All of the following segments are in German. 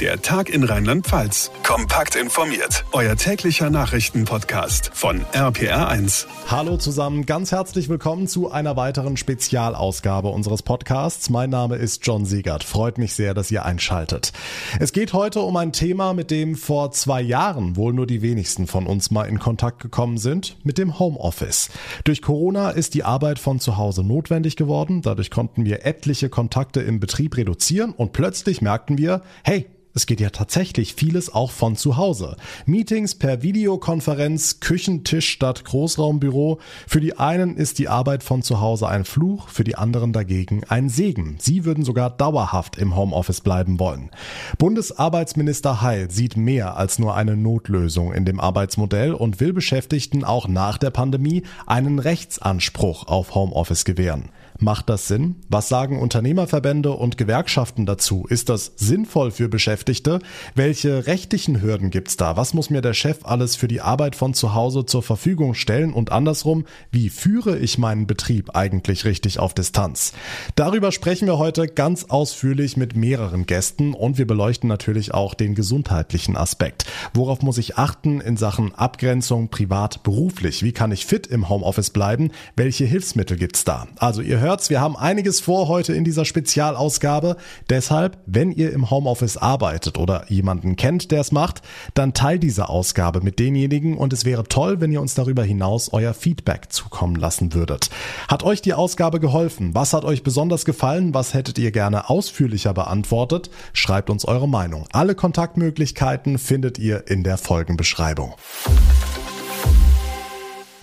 Der Tag in Rheinland-Pfalz. Kompakt informiert. Euer täglicher Nachrichtenpodcast von RPR1. Hallo zusammen, ganz herzlich willkommen zu einer weiteren Spezialausgabe unseres Podcasts. Mein Name ist John Siegert. Freut mich sehr, dass ihr einschaltet. Es geht heute um ein Thema, mit dem vor zwei Jahren wohl nur die wenigsten von uns mal in Kontakt gekommen sind, mit dem Homeoffice. Durch Corona ist die Arbeit von zu Hause notwendig geworden. Dadurch konnten wir etliche Kontakte im Betrieb reduzieren und plötzlich merkten wir, hey, es geht ja tatsächlich vieles auch von zu Hause. Meetings per Videokonferenz, Küchentisch statt Großraumbüro. Für die einen ist die Arbeit von zu Hause ein Fluch, für die anderen dagegen ein Segen. Sie würden sogar dauerhaft im Homeoffice bleiben wollen. Bundesarbeitsminister Heil sieht mehr als nur eine Notlösung in dem Arbeitsmodell und will Beschäftigten auch nach der Pandemie einen Rechtsanspruch auf Homeoffice gewähren. Macht das Sinn? Was sagen Unternehmerverbände und Gewerkschaften dazu? Ist das sinnvoll für Beschäftigte? Welche rechtlichen Hürden gibt's da? Was muss mir der Chef alles für die Arbeit von zu Hause zur Verfügung stellen? Und andersrum, wie führe ich meinen Betrieb eigentlich richtig auf Distanz? Darüber sprechen wir heute ganz ausführlich mit mehreren Gästen und wir beleuchten natürlich auch den gesundheitlichen Aspekt. Worauf muss ich achten in Sachen Abgrenzung privat-beruflich? Wie kann ich fit im Homeoffice bleiben? Welche Hilfsmittel gibt's da? Also ihr hört's, wir haben einiges vor heute in dieser Spezialausgabe. Deshalb, wenn ihr im Homeoffice arbeitet oder jemanden kennt, der es macht, dann teilt diese Ausgabe mit denjenigen und es wäre toll, wenn ihr uns darüber hinaus euer Feedback zukommen lassen würdet. Hat euch die Ausgabe geholfen? Was hat euch besonders gefallen? Was hättet ihr gerne ausführlicher beantwortet? Schreibt uns eure Meinung. Alle Kontaktmöglichkeiten findet ihr in der Folgenbeschreibung.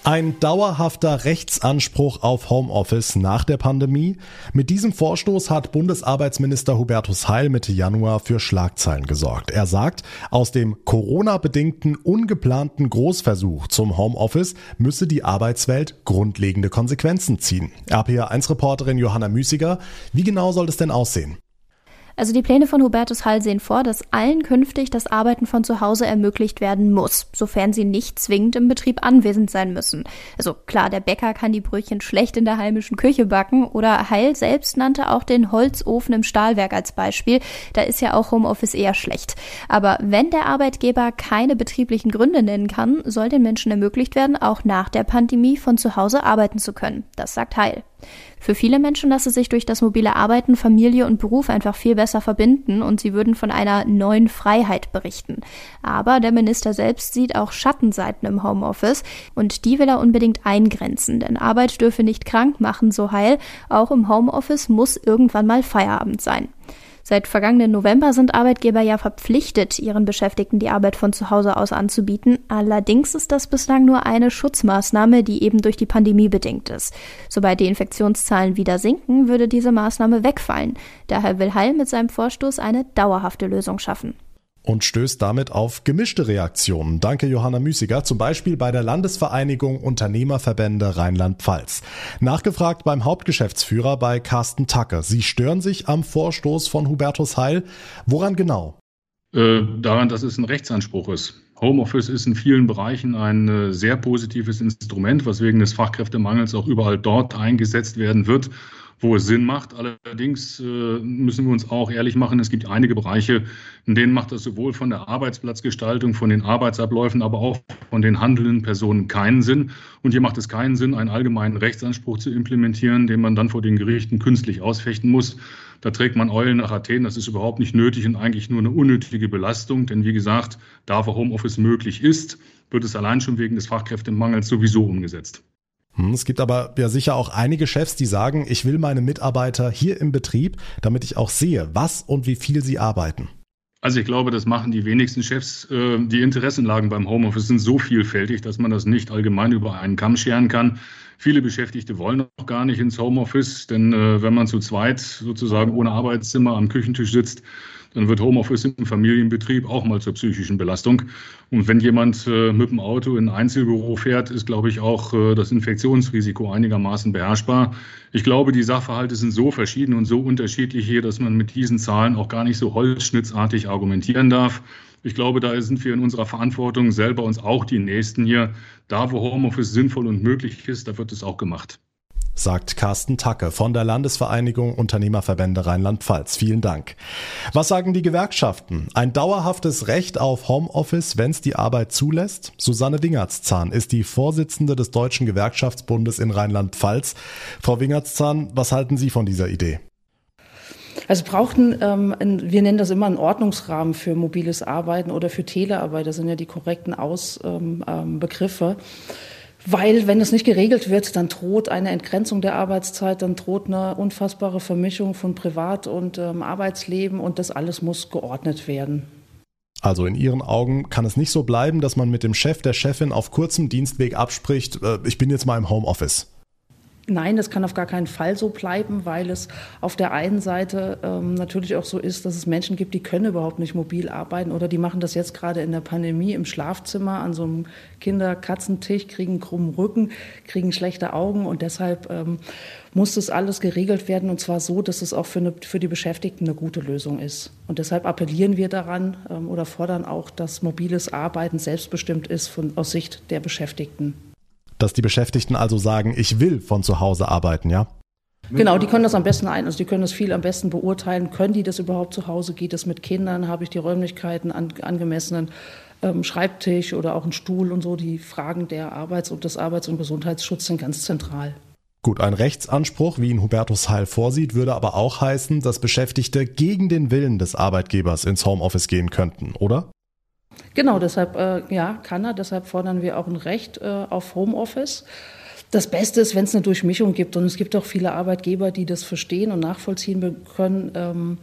Ein dauerhafter Rechtsanspruch auf Homeoffice nach der Pandemie. Mit diesem Vorstoß hat Bundesarbeitsminister Hubertus Heil Mitte Januar für Schlagzeilen gesorgt. Er sagt, aus dem Corona-bedingten ungeplanten Großversuch zum Homeoffice müsse die Arbeitswelt grundlegende Konsequenzen ziehen. RPA1-Reporterin Johanna Müßiger, wie genau soll es denn aussehen? Also die Pläne von Hubertus Hall sehen vor, dass allen künftig das Arbeiten von zu Hause ermöglicht werden muss, sofern sie nicht zwingend im Betrieb anwesend sein müssen. Also klar, der Bäcker kann die Brötchen schlecht in der heimischen Küche backen oder Heil selbst nannte auch den Holzofen im Stahlwerk als Beispiel. Da ist ja auch Homeoffice eher schlecht. Aber wenn der Arbeitgeber keine betrieblichen Gründe nennen kann, soll den Menschen ermöglicht werden, auch nach der Pandemie von zu Hause arbeiten zu können. Das sagt Heil. Für viele Menschen lasse sich durch das mobile Arbeiten Familie und Beruf einfach viel besser verbinden und sie würden von einer neuen Freiheit berichten. Aber der Minister selbst sieht auch Schattenseiten im Homeoffice und die will er unbedingt eingrenzen, denn Arbeit dürfe nicht krank machen, so heil. Auch im Homeoffice muss irgendwann mal Feierabend sein. Seit vergangenen November sind Arbeitgeber ja verpflichtet, ihren Beschäftigten die Arbeit von zu Hause aus anzubieten. Allerdings ist das bislang nur eine Schutzmaßnahme, die eben durch die Pandemie bedingt ist. Sobald die Infektionszahlen wieder sinken, würde diese Maßnahme wegfallen. Daher will Heil mit seinem Vorstoß eine dauerhafte Lösung schaffen und stößt damit auf gemischte Reaktionen. Danke Johanna Müßiger, zum Beispiel bei der Landesvereinigung Unternehmerverbände Rheinland-Pfalz. Nachgefragt beim Hauptgeschäftsführer bei Carsten Tacke. Sie stören sich am Vorstoß von Hubertus Heil. Woran genau? Äh, daran, dass es ein Rechtsanspruch ist. Homeoffice ist in vielen Bereichen ein äh, sehr positives Instrument, was wegen des Fachkräftemangels auch überall dort eingesetzt werden wird, wo es Sinn macht. Allerdings äh, müssen wir uns auch ehrlich machen, es gibt einige Bereiche, in denen macht das sowohl von der Arbeitsplatzgestaltung, von den Arbeitsabläufen, aber auch von den handelnden Personen keinen Sinn. Und hier macht es keinen Sinn, einen allgemeinen Rechtsanspruch zu implementieren, den man dann vor den Gerichten künstlich ausfechten muss. Da trägt man Eulen nach Athen. Das ist überhaupt nicht nötig und eigentlich nur eine unnötige Belastung. Denn wie gesagt, da wo Homeoffice möglich ist, wird es allein schon wegen des Fachkräftemangels sowieso umgesetzt. Hm, es gibt aber ja sicher auch einige Chefs, die sagen, ich will meine Mitarbeiter hier im Betrieb, damit ich auch sehe, was und wie viel sie arbeiten. Also ich glaube, das machen die wenigsten Chefs. Äh, die Interessenlagen beim Homeoffice sind so vielfältig, dass man das nicht allgemein über einen Kamm scheren kann. Viele Beschäftigte wollen auch gar nicht ins Homeoffice, denn äh, wenn man zu zweit sozusagen ohne Arbeitszimmer am Küchentisch sitzt, dann wird Homeoffice im Familienbetrieb auch mal zur psychischen Belastung. Und wenn jemand äh, mit dem Auto in ein Einzelbüro fährt, ist, glaube ich, auch äh, das Infektionsrisiko einigermaßen beherrschbar. Ich glaube, die Sachverhalte sind so verschieden und so unterschiedlich hier, dass man mit diesen Zahlen auch gar nicht so holzschnittsartig argumentieren darf. Ich glaube, da sind wir in unserer Verantwortung selber uns auch die Nächsten hier. Da, wo Homeoffice sinnvoll und möglich ist, da wird es auch gemacht. Sagt Carsten Tacke von der Landesvereinigung Unternehmerverbände Rheinland-Pfalz. Vielen Dank. Was sagen die Gewerkschaften? Ein dauerhaftes Recht auf Homeoffice, wenn es die Arbeit zulässt? Susanne Wingertszahn ist die Vorsitzende des Deutschen Gewerkschaftsbundes in Rheinland-Pfalz. Frau Wingertszahn, was halten Sie von dieser Idee? Also brauchten, ähm, wir nennen das immer einen Ordnungsrahmen für mobiles Arbeiten oder für Telearbeit. Das sind ja die korrekten Ausbegriffe. Ähm, ähm, weil, wenn es nicht geregelt wird, dann droht eine Entgrenzung der Arbeitszeit, dann droht eine unfassbare Vermischung von Privat- und ähm, Arbeitsleben und das alles muss geordnet werden. Also in Ihren Augen kann es nicht so bleiben, dass man mit dem Chef der Chefin auf kurzem Dienstweg abspricht, äh, ich bin jetzt mal im Homeoffice. Nein, das kann auf gar keinen Fall so bleiben, weil es auf der einen Seite ähm, natürlich auch so ist, dass es Menschen gibt, die können überhaupt nicht mobil arbeiten oder die machen das jetzt gerade in der Pandemie im Schlafzimmer an so einem Kinder-Katzentisch, kriegen krummen Rücken, kriegen schlechte Augen und deshalb ähm, muss das alles geregelt werden und zwar so, dass es auch für, eine, für die Beschäftigten eine gute Lösung ist. Und deshalb appellieren wir daran ähm, oder fordern auch, dass mobiles Arbeiten selbstbestimmt ist von, aus Sicht der Beschäftigten dass die Beschäftigten also sagen, ich will von zu Hause arbeiten, ja? Genau, die können das am besten ein, also die können das viel am besten beurteilen. Können die das überhaupt zu Hause? Geht es mit Kindern? Habe ich die Räumlichkeiten an, angemessenen ähm, Schreibtisch oder auch einen Stuhl und so? Die Fragen der Arbeits- und des Arbeits- und Gesundheitsschutzes sind ganz zentral. Gut, ein Rechtsanspruch, wie ihn Hubertus Heil vorsieht, würde aber auch heißen, dass Beschäftigte gegen den Willen des Arbeitgebers ins Homeoffice gehen könnten, oder? Genau, deshalb äh, ja, kann er. Deshalb fordern wir auch ein Recht äh, auf Homeoffice. Das Beste ist, wenn es eine Durchmischung gibt. Und es gibt auch viele Arbeitgeber, die das verstehen und nachvollziehen können, ähm,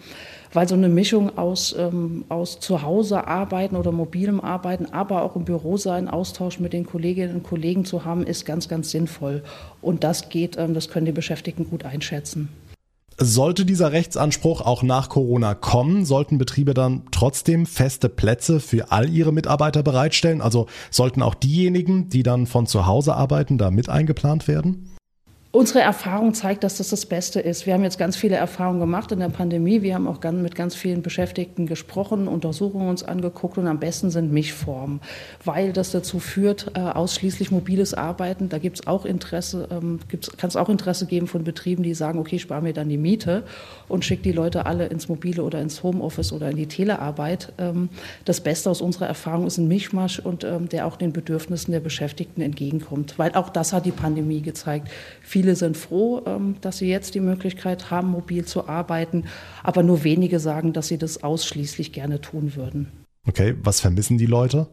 weil so eine Mischung aus, ähm, aus zu Hause arbeiten oder mobilem Arbeiten, aber auch im Büro sein, Austausch mit den Kolleginnen und Kollegen zu haben, ist ganz, ganz sinnvoll. Und das geht, ähm, das können die Beschäftigten gut einschätzen. Sollte dieser Rechtsanspruch auch nach Corona kommen, sollten Betriebe dann trotzdem feste Plätze für all ihre Mitarbeiter bereitstellen? Also sollten auch diejenigen, die dann von zu Hause arbeiten, da mit eingeplant werden? Unsere Erfahrung zeigt, dass das das Beste ist. Wir haben jetzt ganz viele Erfahrungen gemacht in der Pandemie. Wir haben auch mit ganz vielen Beschäftigten gesprochen, Untersuchungen uns angeguckt und am besten sind Mischformen, weil das dazu führt, äh, ausschließlich mobiles Arbeiten. Da gibt es auch Interesse, ähm, kann es auch Interesse geben von Betrieben, die sagen, okay, spare mir dann die Miete und schicke die Leute alle ins Mobile oder ins Homeoffice oder in die Telearbeit. Ähm, das Beste aus unserer Erfahrung ist ein Mischmasch und ähm, der auch den Bedürfnissen der Beschäftigten entgegenkommt, weil auch das hat die Pandemie gezeigt. Viele sind froh, ähm, dass sie jetzt die Möglichkeit haben, mobil zu arbeiten, aber nur wenige sagen, dass sie das ausschließlich gerne tun würden. Okay, was vermissen die Leute?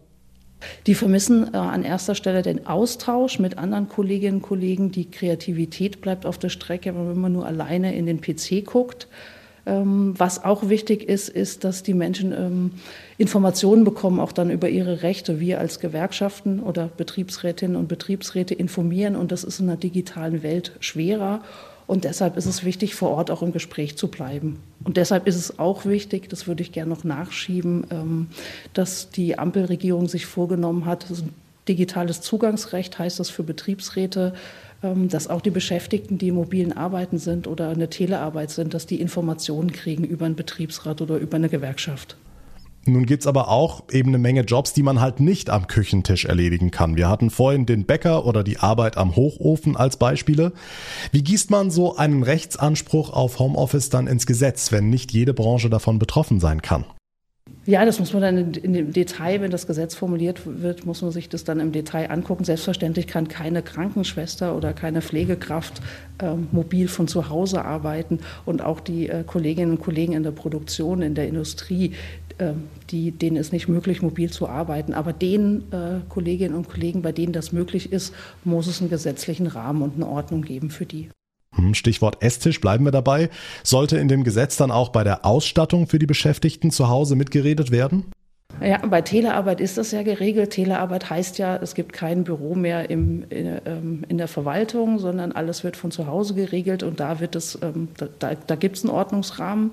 Die vermissen äh, an erster Stelle den Austausch mit anderen Kolleginnen und Kollegen. Die Kreativität bleibt auf der Strecke, wenn man nur alleine in den PC guckt. Ähm, was auch wichtig ist, ist, dass die Menschen ähm, Informationen bekommen, auch dann über ihre Rechte. Wir als Gewerkschaften oder Betriebsrätinnen und Betriebsräte informieren und das ist in der digitalen Welt schwerer. Und deshalb ist es wichtig, vor Ort auch im Gespräch zu bleiben. Und deshalb ist es auch wichtig, das würde ich gerne noch nachschieben, ähm, dass die Ampelregierung sich vorgenommen hat, digitales Zugangsrecht heißt das für Betriebsräte, dass auch die Beschäftigten, die im mobilen Arbeiten sind oder eine Telearbeit sind, dass die Informationen kriegen über einen Betriebsrat oder über eine Gewerkschaft. Nun gibt's aber auch eben eine Menge Jobs, die man halt nicht am Küchentisch erledigen kann. Wir hatten vorhin den Bäcker oder die Arbeit am Hochofen als Beispiele. Wie gießt man so einen Rechtsanspruch auf Homeoffice dann ins Gesetz, wenn nicht jede Branche davon betroffen sein kann? Ja, das muss man dann in, dem Detail, wenn das Gesetz formuliert wird, muss man sich das dann im Detail angucken. Selbstverständlich kann keine Krankenschwester oder keine Pflegekraft äh, mobil von zu Hause arbeiten und auch die äh, Kolleginnen und Kollegen in der Produktion, in der Industrie, äh, die, denen ist nicht möglich, mobil zu arbeiten. Aber den äh, Kolleginnen und Kollegen, bei denen das möglich ist, muss es einen gesetzlichen Rahmen und eine Ordnung geben für die. Hm, Stichwort Esstisch, bleiben wir dabei. Sollte in dem Gesetz dann auch bei der Ausstattung für die Beschäftigten zu Hause mitgeredet werden? Ja, bei Telearbeit ist das ja geregelt. Telearbeit heißt ja, es gibt kein Büro mehr im, in, ähm, in, der Verwaltung, sondern alles wird von zu Hause geregelt und da wird es, ähm, da, da gibt es einen Ordnungsrahmen.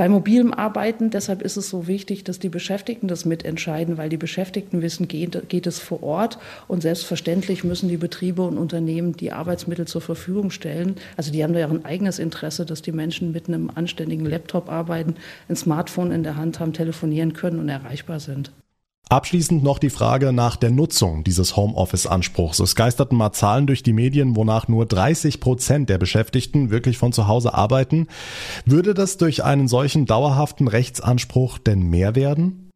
Bei mobilem Arbeiten, deshalb ist es so wichtig, dass die Beschäftigten das mitentscheiden, weil die Beschäftigten wissen, geht, geht es vor Ort und selbstverständlich müssen die Betriebe und Unternehmen die Arbeitsmittel zur Verfügung stellen. Also die haben da ja ein eigenes Interesse, dass die Menschen mit einem anständigen Laptop arbeiten, ein Smartphone in der Hand haben, telefonieren können und erreichbar sind. Abschließend noch die Frage nach der Nutzung dieses Homeoffice-Anspruchs. Es geisterten mal Zahlen durch die Medien, wonach nur 30 Prozent der Beschäftigten wirklich von zu Hause arbeiten. Würde das durch einen solchen dauerhaften Rechtsanspruch denn mehr werden?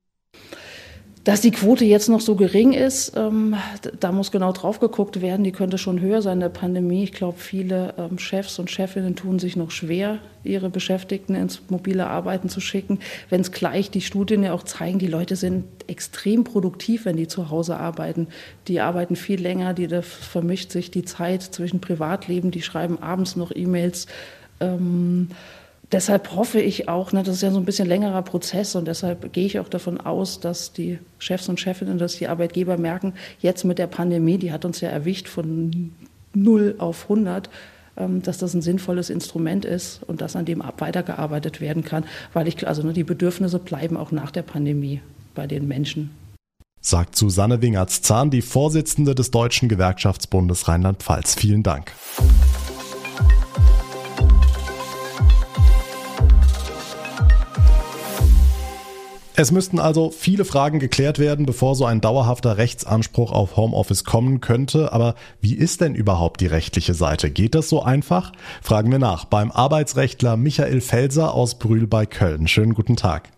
Dass die Quote jetzt noch so gering ist, ähm, da muss genau drauf geguckt werden. Die könnte schon höher sein in der Pandemie. Ich glaube, viele ähm, Chefs und Chefinnen tun sich noch schwer, ihre Beschäftigten ins mobile Arbeiten zu schicken. Wenn es gleich die Studien ja auch zeigen, die Leute sind extrem produktiv, wenn die zu Hause arbeiten. Die arbeiten viel länger, die da vermischt sich die Zeit zwischen Privatleben, die schreiben abends noch E-Mails. Ähm, deshalb hoffe ich auch, ne, das ist ja so ein bisschen längerer Prozess und deshalb gehe ich auch davon aus, dass die Chefs und Chefinnen, dass die Arbeitgeber merken, jetzt mit der Pandemie, die hat uns ja erwischt von 0 auf 100, ähm, dass das ein sinnvolles Instrument ist und dass an dem weitergearbeitet werden kann, weil ich, also ne, die Bedürfnisse bleiben auch nach der Pandemie bei den Menschen. Sagt Susanne Wingertz-Zahn, die Vorsitzende des Deutschen Gewerkschaftsbundes Rheinland-Pfalz. Vielen Dank. Es müssten also viele Fragen geklärt werden, bevor so ein dauerhafter Rechtsanspruch auf Homeoffice kommen könnte. Aber wie ist denn überhaupt die rechtliche Seite? Geht das so einfach? Fragen wir nach beim Arbeitsrechtler Michael Felser aus Brühl bei Köln. Schönen guten Tag.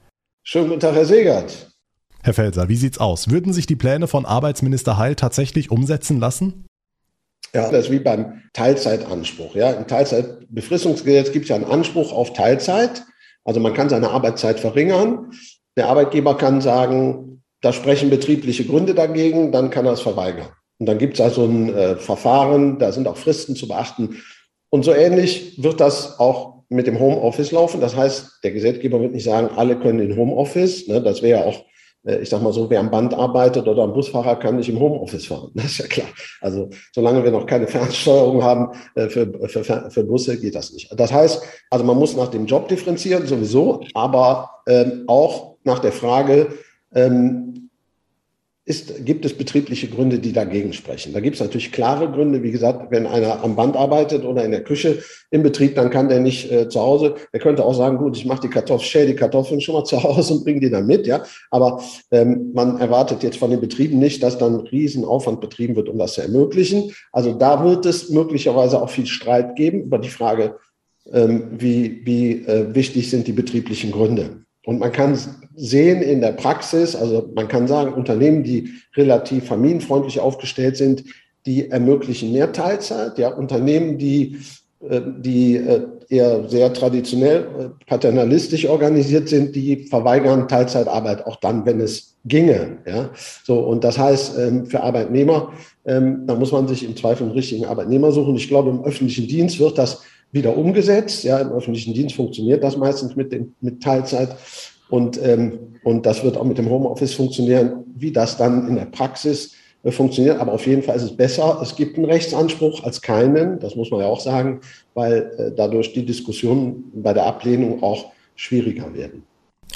Schönen guten Tag, Herr Segert. Herr Felser, wie sieht's aus? Würden sich die Pläne von Arbeitsminister Heil tatsächlich umsetzen lassen? Ja, das ist wie beim Teilzeitanspruch. Ja, im Teilzeitbefristungsgesetz gibt es ja einen Anspruch auf Teilzeit. Also man kann seine Arbeitszeit verringern. Der Arbeitgeber kann sagen, da sprechen betriebliche Gründe dagegen, dann kann er es verweigern. Und dann gibt es also ein äh, Verfahren, da sind auch Fristen zu beachten. Und so ähnlich wird das auch mit dem Homeoffice laufen. Das heißt, der Gesetzgeber wird nicht sagen, alle können in Homeoffice. Ne, das wäre ja auch, äh, ich sag mal so, wer am Band arbeitet oder ein Busfahrer kann nicht im Homeoffice fahren. Das ist ja klar. Also solange wir noch keine Fernsteuerung haben äh, für, für, für Busse, geht das nicht. Das heißt, also man muss nach dem Job differenzieren, sowieso, aber ähm, auch nach der Frage, ähm, ist, gibt es betriebliche Gründe, die dagegen sprechen? Da gibt es natürlich klare Gründe. Wie gesagt, wenn einer am Band arbeitet oder in der Küche im Betrieb, dann kann der nicht äh, zu Hause. Er könnte auch sagen, gut, ich mache die Kartoffeln, schäle die Kartoffeln schon mal zu Hause und bringe die dann mit. Ja, aber ähm, man erwartet jetzt von den Betrieben nicht, dass dann Riesenaufwand betrieben wird, um das zu ermöglichen. Also da wird es möglicherweise auch viel Streit geben über die Frage, ähm, wie, wie äh, wichtig sind die betrieblichen Gründe. Und man kann sehen in der Praxis, also man kann sagen, Unternehmen, die relativ familienfreundlich aufgestellt sind, die ermöglichen mehr Teilzeit. Ja, Unternehmen, die, äh, die äh, eher sehr traditionell äh, paternalistisch organisiert sind, die verweigern Teilzeitarbeit auch dann, wenn es ginge. Ja, so und das heißt ähm, für Arbeitnehmer, ähm, da muss man sich im Zweifel einen richtigen Arbeitnehmer suchen. Ich glaube, im öffentlichen Dienst wird das wieder umgesetzt. Ja, im öffentlichen Dienst funktioniert das meistens mit, dem, mit Teilzeit. Und, ähm, und das wird auch mit dem Homeoffice funktionieren, wie das dann in der Praxis äh, funktioniert. Aber auf jeden Fall ist es besser. Es gibt einen Rechtsanspruch als keinen. Das muss man ja auch sagen, weil äh, dadurch die Diskussionen bei der Ablehnung auch schwieriger werden.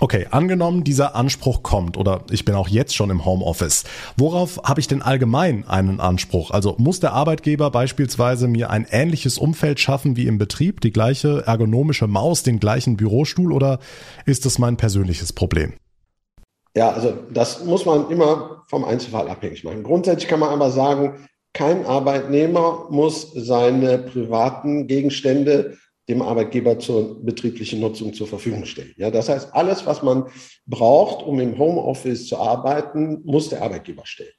Okay, angenommen, dieser Anspruch kommt oder ich bin auch jetzt schon im Homeoffice. Worauf habe ich denn allgemein einen Anspruch? Also muss der Arbeitgeber beispielsweise mir ein ähnliches Umfeld schaffen wie im Betrieb, die gleiche ergonomische Maus, den gleichen Bürostuhl oder ist das mein persönliches Problem? Ja, also das muss man immer vom Einzelfall abhängig machen. Grundsätzlich kann man aber sagen, kein Arbeitnehmer muss seine privaten Gegenstände dem Arbeitgeber zur betrieblichen Nutzung zur Verfügung stellen. Ja, das heißt, alles, was man braucht, um im Homeoffice zu arbeiten, muss der Arbeitgeber stellen.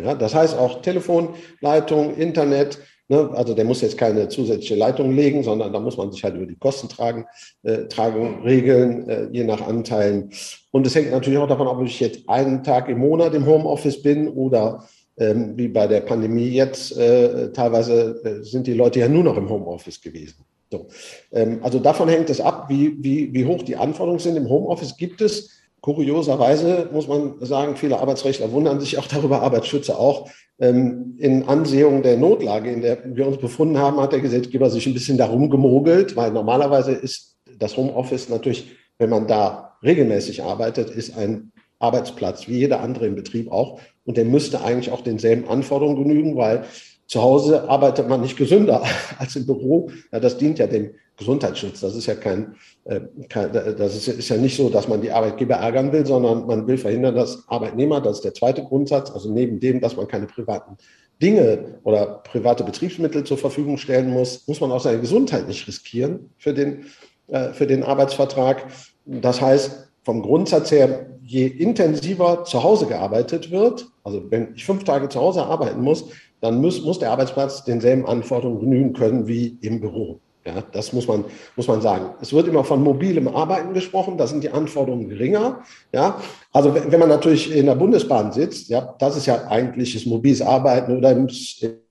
Ja, das heißt auch Telefonleitung, Internet. Ne, also der muss jetzt keine zusätzliche Leitung legen, sondern da muss man sich halt über die Kosten tragen, äh, tragen regeln, äh, je nach Anteilen. Und es hängt natürlich auch davon ab, ob ich jetzt einen Tag im Monat im Homeoffice bin oder ähm, wie bei der Pandemie jetzt, äh, teilweise äh, sind die Leute ja nur noch im Homeoffice gewesen. So. Ähm, also davon hängt es ab, wie, wie, wie hoch die Anforderungen sind. Im Homeoffice gibt es kurioserweise, muss man sagen, viele Arbeitsrechtler wundern sich auch darüber, Arbeitsschützer auch. Ähm, in Ansehung der Notlage, in der wir uns befunden haben, hat der Gesetzgeber sich ein bisschen darum gemogelt, weil normalerweise ist das Homeoffice natürlich, wenn man da regelmäßig arbeitet, ist ein Arbeitsplatz wie jeder andere im Betrieb auch. Und der müsste eigentlich auch denselben Anforderungen genügen, weil zu Hause arbeitet man nicht gesünder als im Büro. Ja, das dient ja dem Gesundheitsschutz. Das ist ja kein, äh, kein das ist, ist, ja nicht so, dass man die Arbeitgeber ärgern will, sondern man will verhindern, dass Arbeitnehmer, das ist der zweite Grundsatz, also neben dem, dass man keine privaten Dinge oder private Betriebsmittel zur Verfügung stellen muss, muss man auch seine Gesundheit nicht riskieren für den, äh, für den Arbeitsvertrag. Das heißt, vom Grundsatz her, je intensiver zu Hause gearbeitet wird, also wenn ich fünf Tage zu Hause arbeiten muss, dann muss, muss der Arbeitsplatz denselben Anforderungen genügen können wie im Büro. Ja, das muss man, muss man sagen. Es wird immer von mobilem Arbeiten gesprochen, da sind die Anforderungen geringer. Ja, also wenn, wenn man natürlich in der Bundesbahn sitzt, ja, das ist ja eigentliches mobiles Arbeiten oder im,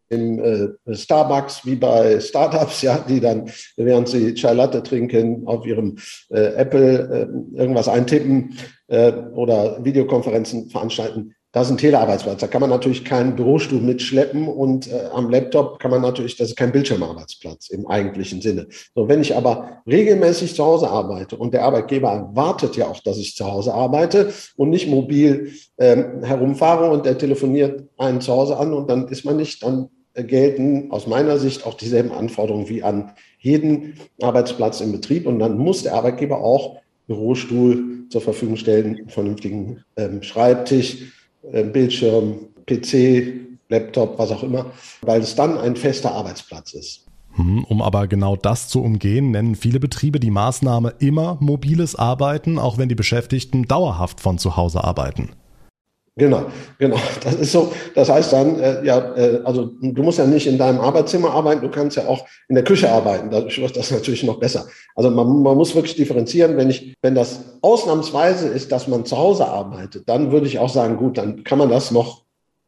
im äh, Starbucks wie bei Startups, ja, die dann, während sie Chai Latte trinken, auf ihrem äh, Apple äh, irgendwas eintippen äh, oder Videokonferenzen veranstalten. Das ist ein Telearbeitsplatz. Da kann man natürlich keinen Bürostuhl mitschleppen und äh, am Laptop kann man natürlich, das ist kein Bildschirmarbeitsplatz im eigentlichen Sinne. So, wenn ich aber regelmäßig zu Hause arbeite und der Arbeitgeber erwartet ja auch, dass ich zu Hause arbeite und nicht mobil ähm, herumfahre und der telefoniert einen zu Hause an und dann ist man nicht, dann gelten aus meiner Sicht auch dieselben Anforderungen wie an jeden Arbeitsplatz im Betrieb und dann muss der Arbeitgeber auch Bürostuhl zur Verfügung stellen, einen vernünftigen ähm, Schreibtisch, Bildschirm, PC, Laptop, was auch immer, weil es dann ein fester Arbeitsplatz ist. Hm, um aber genau das zu umgehen, nennen viele Betriebe die Maßnahme immer mobiles Arbeiten, auch wenn die Beschäftigten dauerhaft von zu Hause arbeiten. Genau, genau. Das ist so. Das heißt dann, äh, ja, äh, also du musst ja nicht in deinem Arbeitszimmer arbeiten, du kannst ja auch in der Küche arbeiten. Dadurch wird das natürlich noch besser. Also man, man muss wirklich differenzieren. Wenn ich, wenn das ausnahmsweise ist, dass man zu Hause arbeitet, dann würde ich auch sagen, gut, dann kann man das noch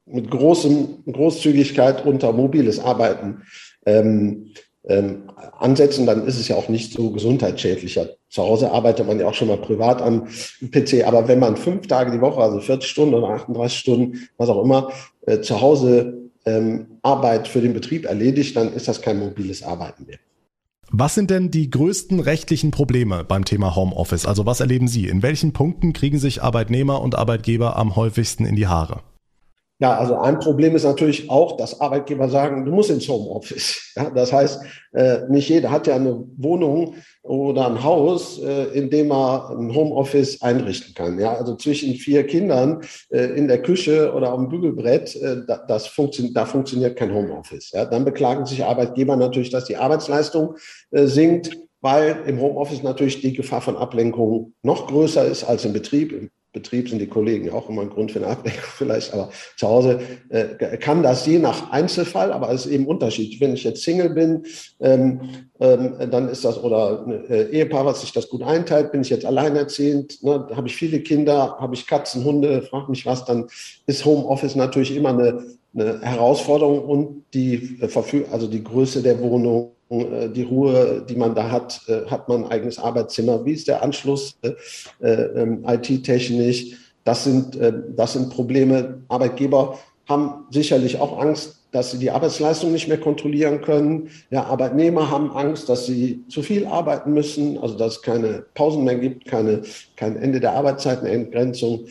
mit großem Großzügigkeit unter mobiles Arbeiten ähm, ähm, ansetzen, dann ist es ja auch nicht so gesundheitsschädlicher. Zu Hause arbeitet man ja auch schon mal privat am PC, aber wenn man fünf Tage die Woche, also 40 Stunden oder 38 Stunden, was auch immer, äh, zu Hause ähm, Arbeit für den Betrieb erledigt, dann ist das kein mobiles Arbeiten mehr. Was sind denn die größten rechtlichen Probleme beim Thema Homeoffice? Also was erleben Sie? In welchen Punkten kriegen sich Arbeitnehmer und Arbeitgeber am häufigsten in die Haare? Ja, also ein Problem ist natürlich auch, dass Arbeitgeber sagen, du musst ins Homeoffice. Ja, das heißt, äh, nicht jeder hat ja eine Wohnung oder ein Haus, äh, in dem er ein Homeoffice einrichten kann. Ja, also zwischen vier Kindern äh, in der Küche oder am Bügelbrett, das funktioniert, da funktioniert kein Homeoffice. Ja, dann beklagen sich Arbeitgeber natürlich, dass die Arbeitsleistung sinkt, weil im Homeoffice natürlich die Gefahr von Ablenkung noch größer ist als im Betrieb. Betrieb sind die Kollegen auch immer ein Grund für eine Ablenkung vielleicht, aber zu Hause äh, kann das je nach Einzelfall, aber es ist eben Unterschied. Wenn ich jetzt Single bin, ähm, ähm, dann ist das, oder ein äh, Ehepaar, was sich das gut einteilt, bin ich jetzt alleinerziehend, ne, habe ich viele Kinder, habe ich Katzen, Hunde, frag mich was, dann ist Homeoffice natürlich immer eine, eine Herausforderung und die, äh, also die Größe der Wohnung die Ruhe, die man da hat, äh, hat man ein eigenes Arbeitszimmer, wie ist der Anschluss äh, ähm, IT-technisch, das sind, das sind Probleme. Arbeitgeber haben sicherlich auch Angst, dass sie die Arbeitsleistung nicht mehr kontrollieren können. Ja, Arbeitnehmer haben Angst, dass sie zu viel arbeiten müssen, also dass es keine Pausen mehr gibt, keine, kein Ende der Arbeitszeit, eine Entgrenzung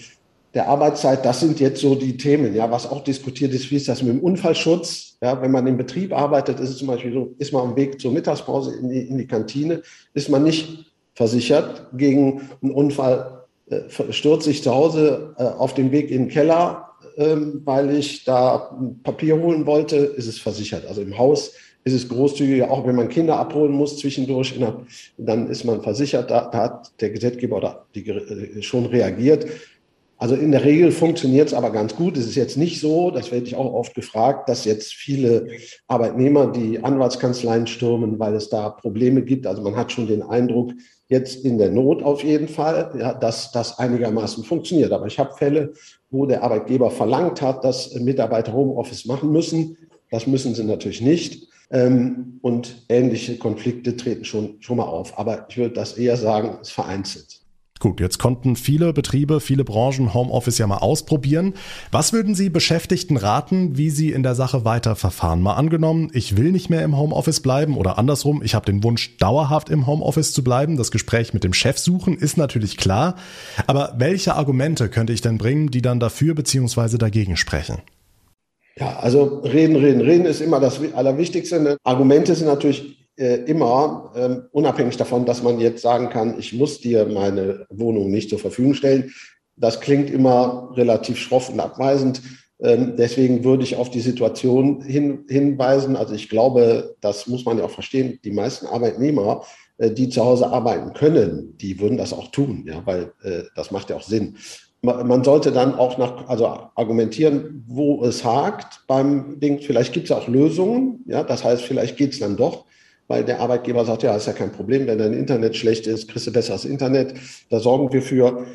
der Arbeitszeit. Das sind jetzt so die Themen. Ja, was auch diskutiert ist, wie ist das mit dem Unfallschutz? Ja, wenn man im Betrieb arbeitet, ist es zum Beispiel so, ist man am Weg zur Mittagspause in die, in die Kantine, ist man nicht versichert gegen einen Unfall, äh, stürze ich zu Hause äh, auf dem Weg in den Keller, äh, weil ich da Papier holen wollte, ist es versichert. Also im Haus ist es großzügiger, auch wenn man Kinder abholen muss zwischendurch, dann ist man versichert. Da, da hat der Gesetzgeber oder die, äh, schon reagiert. Also in der Regel funktioniert es aber ganz gut. Es ist jetzt nicht so, das werde ich auch oft gefragt, dass jetzt viele Arbeitnehmer die Anwaltskanzleien stürmen, weil es da Probleme gibt. Also man hat schon den Eindruck, jetzt in der Not auf jeden Fall, ja, dass das einigermaßen funktioniert. Aber ich habe Fälle, wo der Arbeitgeber verlangt hat, dass Mitarbeiter Homeoffice machen müssen. Das müssen sie natürlich nicht. Ähm, und ähnliche Konflikte treten schon, schon mal auf. Aber ich würde das eher sagen, es vereinzelt. Gut, jetzt konnten viele Betriebe, viele Branchen Homeoffice ja mal ausprobieren. Was würden Sie Beschäftigten raten, wie sie in der Sache weiterverfahren? Mal angenommen, ich will nicht mehr im Homeoffice bleiben oder andersrum, ich habe den Wunsch, dauerhaft im Homeoffice zu bleiben. Das Gespräch mit dem Chef suchen ist natürlich klar. Aber welche Argumente könnte ich denn bringen, die dann dafür bzw. dagegen sprechen? Ja, also reden, reden, reden ist immer das Allerwichtigste. Argumente sind natürlich äh, immer, ähm, unabhängig davon, dass man jetzt sagen kann, ich muss dir meine Wohnung nicht zur Verfügung stellen. Das klingt immer relativ schroff und abweisend. Ähm, deswegen würde ich auf die Situation hin, hinweisen. Also ich glaube, das muss man ja auch verstehen. Die meisten Arbeitnehmer, äh, die zu Hause arbeiten können, die würden das auch tun, ja, weil äh, das macht ja auch Sinn. Man sollte dann auch nach, also argumentieren, wo es hakt beim Ding. Vielleicht gibt es auch Lösungen. Ja, das heißt, vielleicht geht es dann doch weil der Arbeitgeber sagt, ja, ist ja kein Problem, wenn dein Internet schlecht ist, kriegst du besseres Internet, da sorgen wir für.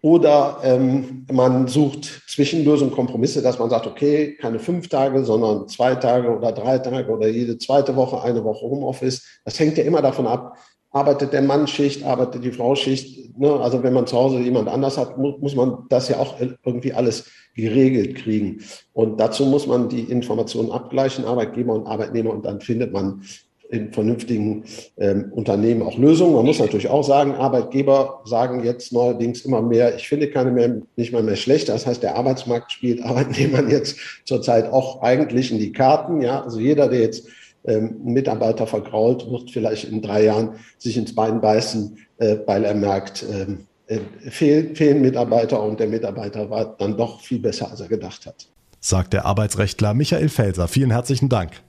Oder ähm, man sucht Zwischenlösungen, Kompromisse, dass man sagt, okay, keine fünf Tage, sondern zwei Tage oder drei Tage oder jede zweite Woche, eine Woche Homeoffice. Das hängt ja immer davon ab, arbeitet der Mann Schicht, arbeitet die Frau Schicht. Ne? Also wenn man zu Hause jemand anders hat, muss, muss man das ja auch irgendwie alles geregelt kriegen. Und dazu muss man die Informationen abgleichen, Arbeitgeber und Arbeitnehmer, und dann findet man in vernünftigen ähm, Unternehmen auch Lösungen. Man muss natürlich auch sagen, Arbeitgeber sagen jetzt neuerdings immer mehr, ich finde keine mehr, nicht mal mehr schlecht. Das heißt, der Arbeitsmarkt spielt Arbeitnehmern jetzt zurzeit auch eigentlich in die Karten. Ja, also jeder, der jetzt ähm, einen Mitarbeiter vergrault, wird vielleicht in drei Jahren sich ins Bein beißen, äh, weil er merkt, ähm, äh, fehlen, fehlen Mitarbeiter und der Mitarbeiter war dann doch viel besser, als er gedacht hat. Sagt der Arbeitsrechtler Michael Felser. Vielen herzlichen Dank.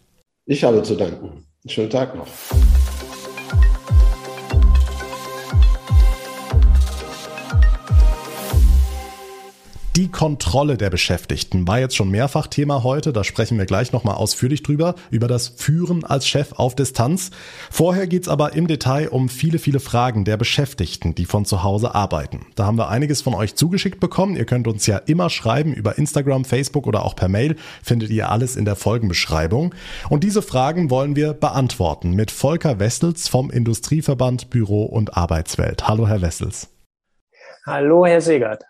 Ich habe zu danken. Schönen Tag noch. Die Kontrolle der Beschäftigten war jetzt schon mehrfach Thema heute. Da sprechen wir gleich nochmal ausführlich drüber, über das Führen als Chef auf Distanz. Vorher geht's aber im Detail um viele, viele Fragen der Beschäftigten, die von zu Hause arbeiten. Da haben wir einiges von euch zugeschickt bekommen. Ihr könnt uns ja immer schreiben über Instagram, Facebook oder auch per Mail. Findet ihr alles in der Folgenbeschreibung. Und diese Fragen wollen wir beantworten mit Volker Wessels vom Industrieverband Büro und Arbeitswelt. Hallo, Herr Wessels. Hallo, Herr Segert.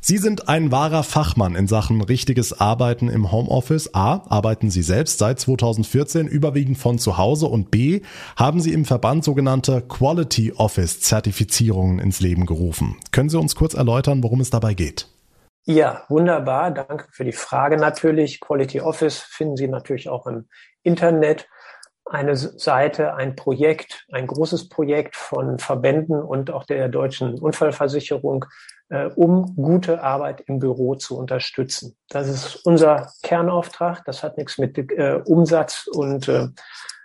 Sie sind ein wahrer Fachmann in Sachen richtiges Arbeiten im Homeoffice. A. Arbeiten Sie selbst seit 2014 überwiegend von zu Hause und B. Haben Sie im Verband sogenannte Quality Office Zertifizierungen ins Leben gerufen. Können Sie uns kurz erläutern, worum es dabei geht? Ja, wunderbar. Danke für die Frage natürlich. Quality Office finden Sie natürlich auch im Internet. Eine Seite, ein Projekt, ein großes Projekt von Verbänden und auch der deutschen Unfallversicherung, um gute Arbeit im Büro zu unterstützen. Das ist unser Kernauftrag. Das hat nichts mit äh, Umsatz und äh,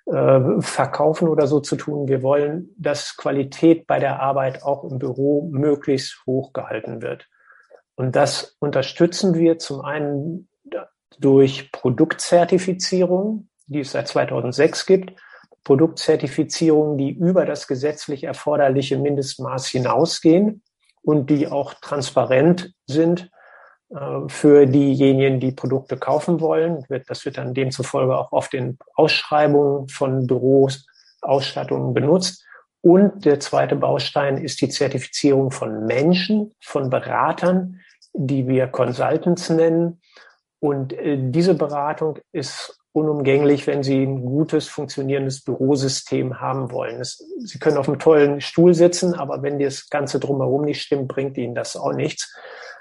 äh, Verkaufen oder so zu tun. Wir wollen, dass Qualität bei der Arbeit auch im Büro möglichst hoch gehalten wird. Und das unterstützen wir zum einen durch Produktzertifizierung, die es seit 2006 gibt. Produktzertifizierungen, die über das gesetzlich erforderliche Mindestmaß hinausgehen und die auch transparent sind äh, für diejenigen, die Produkte kaufen wollen. Das wird dann demzufolge auch oft in Ausschreibungen von Büros, Ausstattungen benutzt. Und der zweite Baustein ist die Zertifizierung von Menschen, von Beratern, die wir Consultants nennen. Und äh, diese Beratung ist unumgänglich, wenn Sie ein gutes, funktionierendes Bürosystem haben wollen. Es, Sie können auf einem tollen Stuhl sitzen, aber wenn das Ganze drumherum nicht stimmt, bringt Ihnen das auch nichts.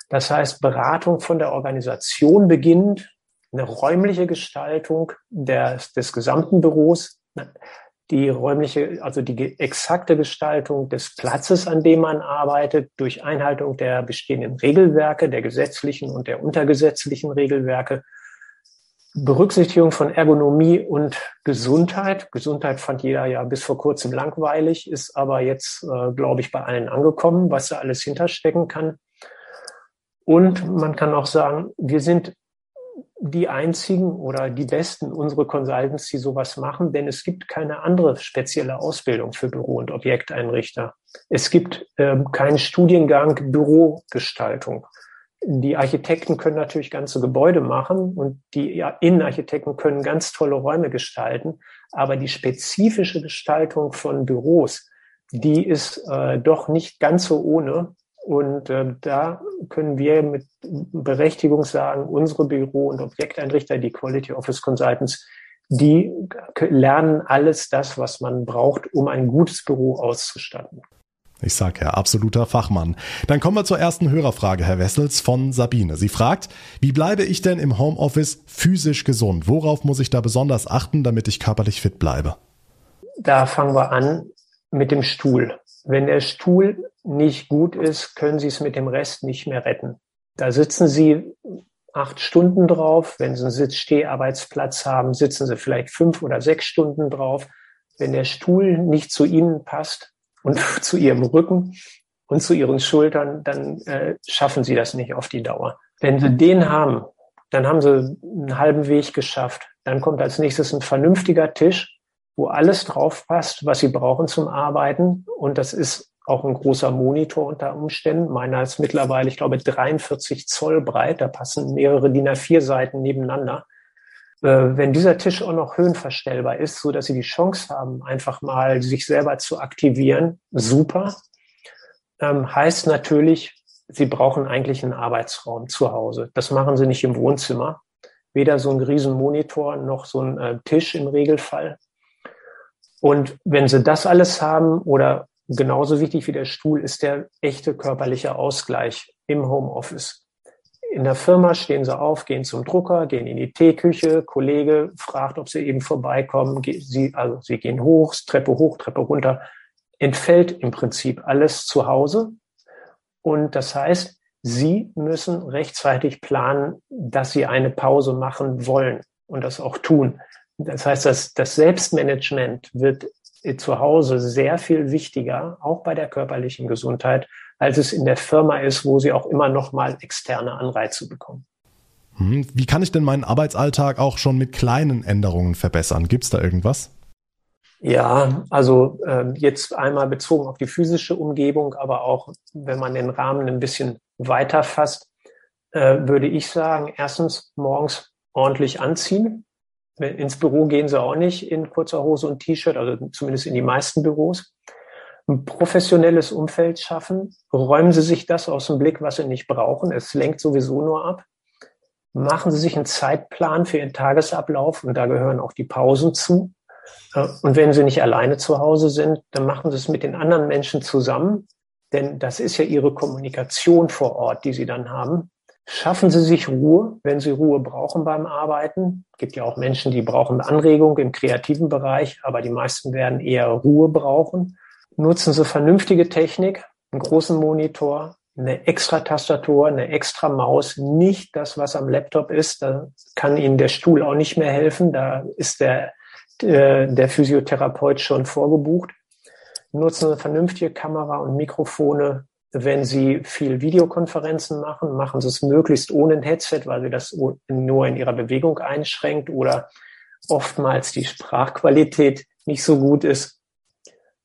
Das heißt, Beratung von der Organisation beginnt, eine räumliche Gestaltung des, des gesamten Büros, die räumliche, also die exakte Gestaltung des Platzes, an dem man arbeitet, durch Einhaltung der bestehenden Regelwerke, der gesetzlichen und der untergesetzlichen Regelwerke Berücksichtigung von Ergonomie und Gesundheit. Gesundheit fand jeder ja bis vor kurzem langweilig, ist aber jetzt, äh, glaube ich, bei allen angekommen, was da alles hinterstecken kann. Und man kann auch sagen, wir sind die einzigen oder die besten unsere Consultants, die sowas machen, denn es gibt keine andere spezielle Ausbildung für Büro- und Objekteinrichter. Es gibt ähm, keinen Studiengang Bürogestaltung die Architekten können natürlich ganze Gebäude machen und die Innenarchitekten können ganz tolle Räume gestalten, aber die spezifische Gestaltung von Büros, die ist äh, doch nicht ganz so ohne. Und äh, da können wir mit Berechtigung sagen, unsere Büro- und Objekteinrichter, die Quality Office Consultants, die lernen alles das, was man braucht, um ein gutes Büro auszustatten. Ich sag ja, absoluter Fachmann. Dann kommen wir zur ersten Hörerfrage, Herr Wessels, von Sabine. Sie fragt, wie bleibe ich denn im Homeoffice physisch gesund? Worauf muss ich da besonders achten, damit ich körperlich fit bleibe? da fangen wir an mit dem Stuhl. Wenn der Stuhl nicht gut ist, können Sie es mit dem Rest nicht mehr retten. Da sitzen Sie acht Stunden drauf. Wenn Sie einen Sitz-Steh-Arbeitsplatz haben, sitzen Sie vielleicht fünf oder sechs Stunden drauf. Wenn der Stuhl nicht zu Ihnen passt und zu Ihrem Rücken und zu Ihren Schultern, dann äh, schaffen Sie das nicht auf die Dauer. Wenn Sie den haben, dann haben Sie einen halben Weg geschafft. Dann kommt als nächstes ein vernünftiger Tisch, wo alles drauf passt, was Sie brauchen zum Arbeiten. Und das ist auch ein großer Monitor unter Umständen. Meiner ist mittlerweile, ich glaube, 43 Zoll breit. Da passen mehrere DIN A4 Seiten nebeneinander. Äh, wenn dieser Tisch auch noch höhenverstellbar ist, so dass Sie die Chance haben, einfach mal sich selber zu aktivieren, super. Ähm, heißt natürlich, Sie brauchen eigentlich einen Arbeitsraum zu Hause. Das machen Sie nicht im Wohnzimmer. Weder so ein Riesenmonitor noch so ein äh, Tisch im Regelfall. Und wenn Sie das alles haben oder genauso wichtig wie der Stuhl ist der echte körperliche Ausgleich im Homeoffice. In der Firma stehen sie auf, gehen zum Drucker, gehen in die Teeküche, Kollege fragt, ob sie eben vorbeikommen, sie, also sie gehen hoch, Treppe hoch, Treppe runter, entfällt im Prinzip alles zu Hause. Und das heißt, Sie müssen rechtzeitig planen, dass Sie eine Pause machen wollen und das auch tun. Das heißt, dass das Selbstmanagement wird zu Hause sehr viel wichtiger, auch bei der körperlichen Gesundheit, als es in der Firma ist, wo sie auch immer noch mal externe Anreize bekommen. Hm, wie kann ich denn meinen Arbeitsalltag auch schon mit kleinen Änderungen verbessern? Gibt es da irgendwas? Ja, also äh, jetzt einmal bezogen auf die physische Umgebung, aber auch wenn man den Rahmen ein bisschen weiter fasst, äh, würde ich sagen, erstens morgens ordentlich anziehen, ins Büro gehen sie auch nicht in kurzer Hose und T-Shirt, also zumindest in die meisten Büros. Ein professionelles Umfeld schaffen. Räumen Sie sich das aus dem Blick, was Sie nicht brauchen. Es lenkt sowieso nur ab. Machen Sie sich einen Zeitplan für Ihren Tagesablauf und da gehören auch die Pausen zu. Äh, und wenn Sie nicht alleine zu Hause sind, dann machen Sie es mit den anderen Menschen zusammen, denn das ist ja Ihre Kommunikation vor Ort, die Sie dann haben. Schaffen Sie sich Ruhe, wenn Sie Ruhe brauchen beim Arbeiten. Es gibt ja auch Menschen, die brauchen Anregung im kreativen Bereich, aber die meisten werden eher Ruhe brauchen. Nutzen Sie vernünftige Technik, einen großen Monitor, eine extra Tastatur, eine extra Maus, nicht das, was am Laptop ist. Da kann Ihnen der Stuhl auch nicht mehr helfen. Da ist der, äh, der Physiotherapeut schon vorgebucht. Nutzen Sie vernünftige Kamera und Mikrofone, wenn Sie viel Videokonferenzen machen, machen Sie es möglichst ohne ein Headset, weil Sie das nur in Ihrer Bewegung einschränkt oder oftmals die Sprachqualität nicht so gut ist.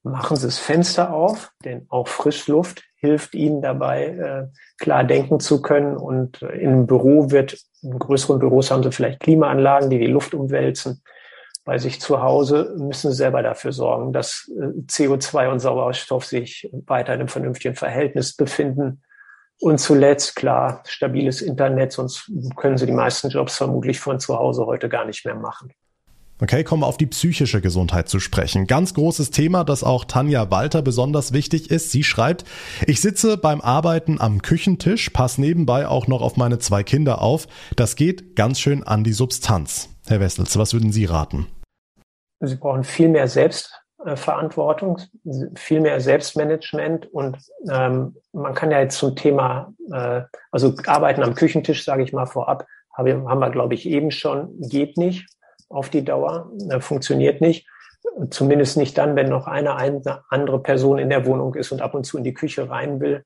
Machen Sie das Fenster auf, denn auch Frischluft hilft Ihnen dabei, äh, klar denken zu können. Und äh, in einem Büro wird, in größeren Büros haben Sie vielleicht Klimaanlagen, die die Luft umwälzen bei sich zu Hause, müssen selber dafür sorgen, dass äh, CO2 und Sauerstoff sich weiter in einem vernünftigen Verhältnis befinden. Und zuletzt, klar, stabiles Internet, sonst können Sie die meisten Jobs vermutlich von zu Hause heute gar nicht mehr machen. Okay, kommen wir auf die psychische Gesundheit zu sprechen. Ganz großes Thema, das auch Tanja Walter besonders wichtig ist. Sie schreibt, ich sitze beim Arbeiten am Küchentisch, passe nebenbei auch noch auf meine zwei Kinder auf. Das geht ganz schön an die Substanz. Herr Wessels, was würden Sie raten? Sie brauchen viel mehr Selbstverantwortung, viel mehr Selbstmanagement und ähm, man kann ja jetzt zum Thema, äh, also Arbeiten am Küchentisch, sage ich mal vorab, haben, haben wir, glaube ich, eben schon, geht nicht auf die Dauer, äh, funktioniert nicht. Zumindest nicht dann, wenn noch eine, eine andere Person in der Wohnung ist und ab und zu in die Küche rein will.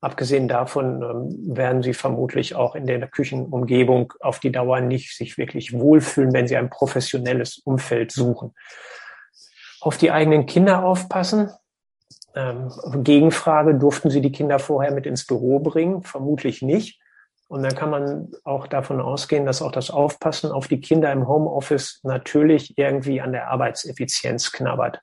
Abgesehen davon ähm, werden Sie vermutlich auch in der Küchenumgebung auf die Dauer nicht sich wirklich wohlfühlen, wenn Sie ein professionelles Umfeld suchen. Auf die eigenen Kinder aufpassen. Ähm, Gegenfrage, durften Sie die Kinder vorher mit ins Büro bringen? Vermutlich nicht. Und dann kann man auch davon ausgehen, dass auch das Aufpassen auf die Kinder im Homeoffice natürlich irgendwie an der Arbeitseffizienz knabbert.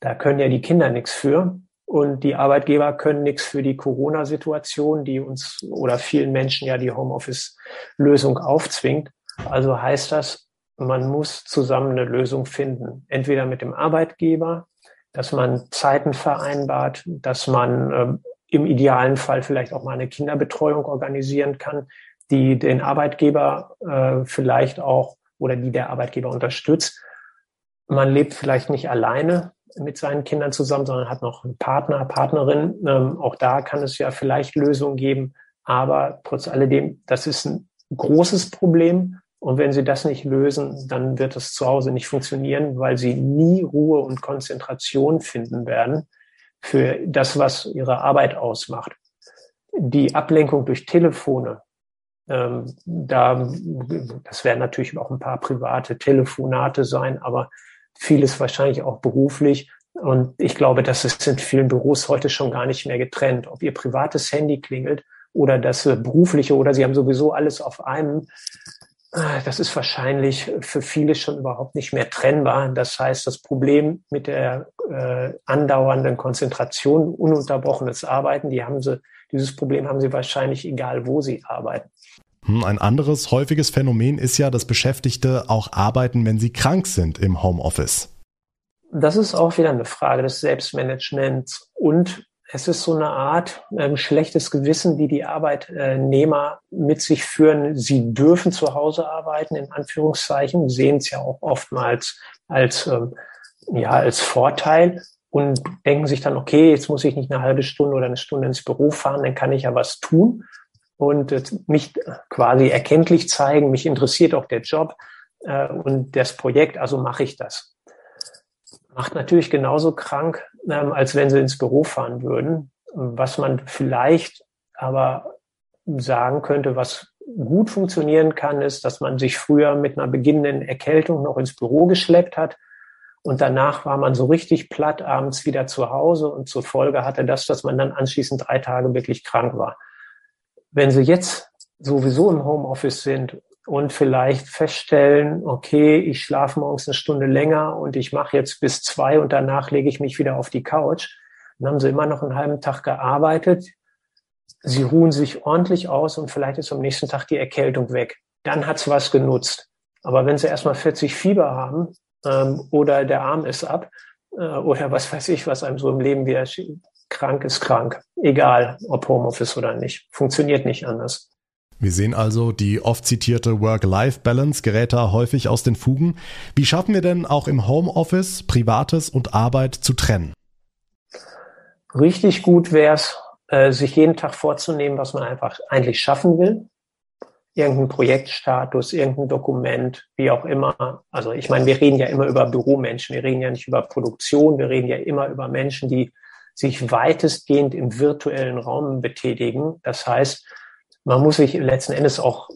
Da können ja die Kinder nichts für. Und die Arbeitgeber können nichts für die Corona-Situation, die uns oder vielen Menschen ja die Homeoffice-Lösung aufzwingt. Also heißt das, man muss zusammen eine Lösung finden. Entweder mit dem Arbeitgeber, dass man Zeiten vereinbart, dass man äh, im idealen Fall vielleicht auch mal eine Kinderbetreuung organisieren kann, die den Arbeitgeber äh, vielleicht auch oder die der Arbeitgeber unterstützt man lebt vielleicht nicht alleine mit seinen Kindern zusammen, sondern hat noch einen Partner, Partnerin. Ähm, auch da kann es ja vielleicht Lösungen geben. Aber trotz alledem, das ist ein großes Problem. Und wenn Sie das nicht lösen, dann wird es zu Hause nicht funktionieren, weil Sie nie Ruhe und Konzentration finden werden für das, was Ihre Arbeit ausmacht. Die Ablenkung durch Telefone, ähm, da, das werden natürlich auch ein paar private Telefonate sein, aber vieles wahrscheinlich auch beruflich. Und ich glaube, das ist in vielen Büros heute schon gar nicht mehr getrennt. Ob Ihr privates Handy klingelt oder das berufliche oder Sie haben sowieso alles auf einem. Äh, das ist wahrscheinlich für viele schon überhaupt nicht mehr trennbar. Das heißt, das Problem mit der äh, andauernden Konzentration, ununterbrochenes Arbeiten, die haben sie, dieses Problem haben sie wahrscheinlich egal, wo sie arbeiten. Hm, ein anderes häufiges Phänomen ist ja, dass Beschäftigte auch arbeiten, wenn sie krank sind im Homeoffice. Das ist auch wieder eine Frage des Selbstmanagements und es ist so eine Art ähm, schlechtes Gewissen, die die Arbeitnehmer mit sich führen. Sie dürfen zu Hause arbeiten, in Anführungszeichen, sehen es ja auch oftmals als, ähm, ja, als Vorteil und denken sich dann, okay, jetzt muss ich nicht eine halbe Stunde oder eine Stunde ins Büro fahren, dann kann ich ja was tun und mich quasi erkenntlich zeigen. Mich interessiert auch der Job äh, und das Projekt, also mache ich das. Macht natürlich genauso krank, ähm, als wenn sie ins Büro fahren würden. Was man vielleicht aber sagen könnte, was gut funktionieren kann, ist, dass man sich früher mit einer beginnenden Erkältung noch ins Büro geschleppt hat und danach war man so richtig platt abends wieder zu Hause und zur Folge hatte das, dass man dann anschließend drei Tage wirklich krank war. Wenn Sie jetzt sowieso im Homeoffice sind und vielleicht feststellen, okay, ich schlafe morgens eine Stunde länger und ich mache jetzt bis zwei und danach lege ich mich wieder auf die Couch, dann haben Sie immer noch einen halben Tag gearbeitet. Sie ruhen sich ordentlich aus und vielleicht ist am nächsten Tag die Erkältung weg. Dann hat's was genutzt. Aber wenn Sie erstmal 40 Fieber haben ähm, oder der Arm ist ab äh, oder was weiß ich, was einem so im Leben wieder krank ist krank. Egal, ob Homeoffice oder nicht. Funktioniert nicht anders. Wir sehen also, die oft zitierte Work-Life-Balance gerät da häufig aus den Fugen. Wie schaffen wir denn auch im Homeoffice Privates und Arbeit zu trennen? Richtig gut wäre es, äh, sich jeden Tag vorzunehmen, was man einfach eigentlich schaffen will. Irgendein Projektstatus, irgendein Dokument, wie auch immer. Also ich meine, wir reden ja immer über Büromenschen, wir reden ja nicht über Produktion, wir reden ja immer über Menschen, die sich weitestgehend im virtuellen Raum betätigen. Das heißt, man muss sich letzten Endes auch